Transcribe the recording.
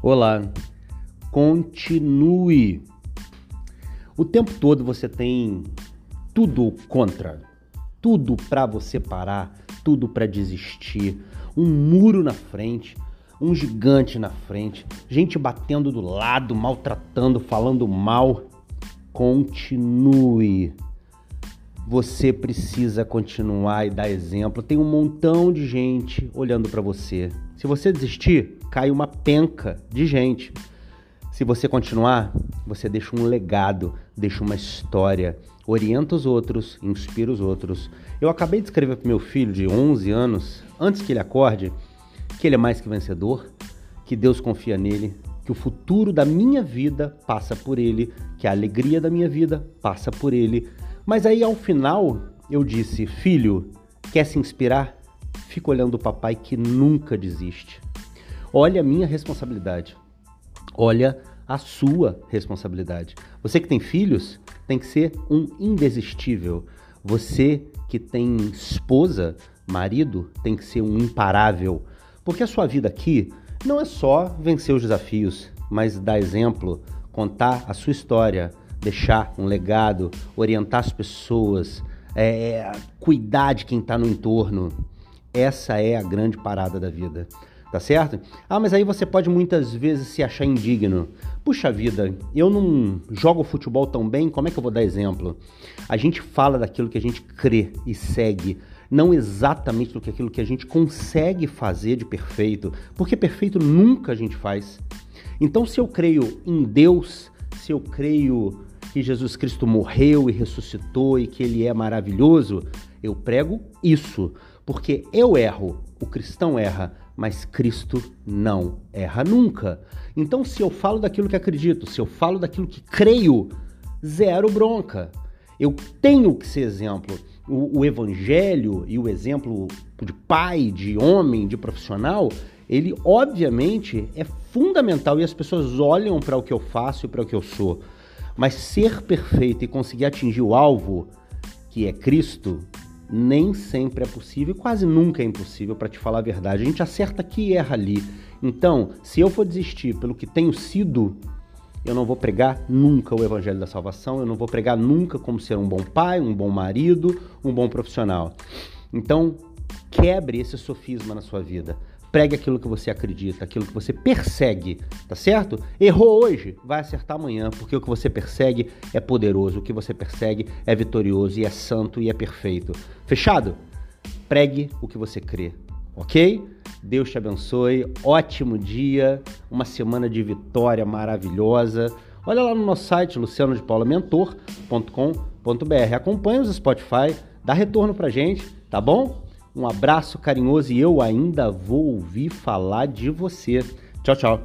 Olá, continue. O tempo todo você tem tudo contra, tudo para você parar, tudo para desistir, um muro na frente, um gigante na frente, gente batendo do lado, maltratando, falando mal. Continue. Você precisa continuar e dar exemplo. Tem um montão de gente olhando para você. Se você desistir, cai uma penca de gente. Se você continuar, você deixa um legado, deixa uma história, orienta os outros, inspira os outros. Eu acabei de escrever para meu filho de 11 anos, antes que ele acorde, que ele é mais que vencedor, que Deus confia nele, que o futuro da minha vida passa por ele, que a alegria da minha vida passa por ele mas aí ao final eu disse: Filho, quer se inspirar? Fica olhando o papai que nunca desiste. Olha a minha responsabilidade. Olha a sua responsabilidade. Você que tem filhos tem que ser um indesistível. Você que tem esposa, marido, tem que ser um imparável. Porque a sua vida aqui não é só vencer os desafios, mas dar exemplo, contar a sua história, deixar um legado, orientar as pessoas, é, cuidar de quem está no entorno. Essa é a grande parada da vida. Tá certo? Ah, mas aí você pode muitas vezes se achar indigno. Puxa vida, eu não jogo futebol tão bem, como é que eu vou dar exemplo? A gente fala daquilo que a gente crê e segue, não exatamente do que aquilo que a gente consegue fazer de perfeito, porque perfeito nunca a gente faz. Então, se eu creio em Deus, se eu creio que Jesus Cristo morreu e ressuscitou e que ele é maravilhoso, eu prego isso, porque eu erro, o cristão erra, mas Cristo não erra nunca. Então, se eu falo daquilo que acredito, se eu falo daquilo que creio, zero bronca. Eu tenho que ser exemplo. O, o evangelho e o exemplo de pai, de homem, de profissional, ele obviamente é fundamental e as pessoas olham para o que eu faço e para o que eu sou. Mas ser perfeito e conseguir atingir o alvo, que é Cristo, nem sempre é possível, quase nunca é impossível, para te falar a verdade. A gente acerta aqui e erra ali. Então, se eu for desistir pelo que tenho sido, eu não vou pregar nunca o evangelho da salvação, eu não vou pregar nunca como ser um bom pai, um bom marido, um bom profissional. Então, quebre esse sofisma na sua vida. Pregue aquilo que você acredita, aquilo que você persegue, tá certo? Errou hoje, vai acertar amanhã, porque o que você persegue é poderoso, o que você persegue é vitorioso e é santo e é perfeito. Fechado? Pregue o que você crê, ok? Deus te abençoe, ótimo dia, uma semana de vitória maravilhosa. Olha lá no nosso site, lucianodepaulamentor.com.br. Acompanhe os Spotify, dá retorno pra gente, tá bom? Um abraço carinhoso e eu ainda vou ouvir falar de você. Tchau, tchau.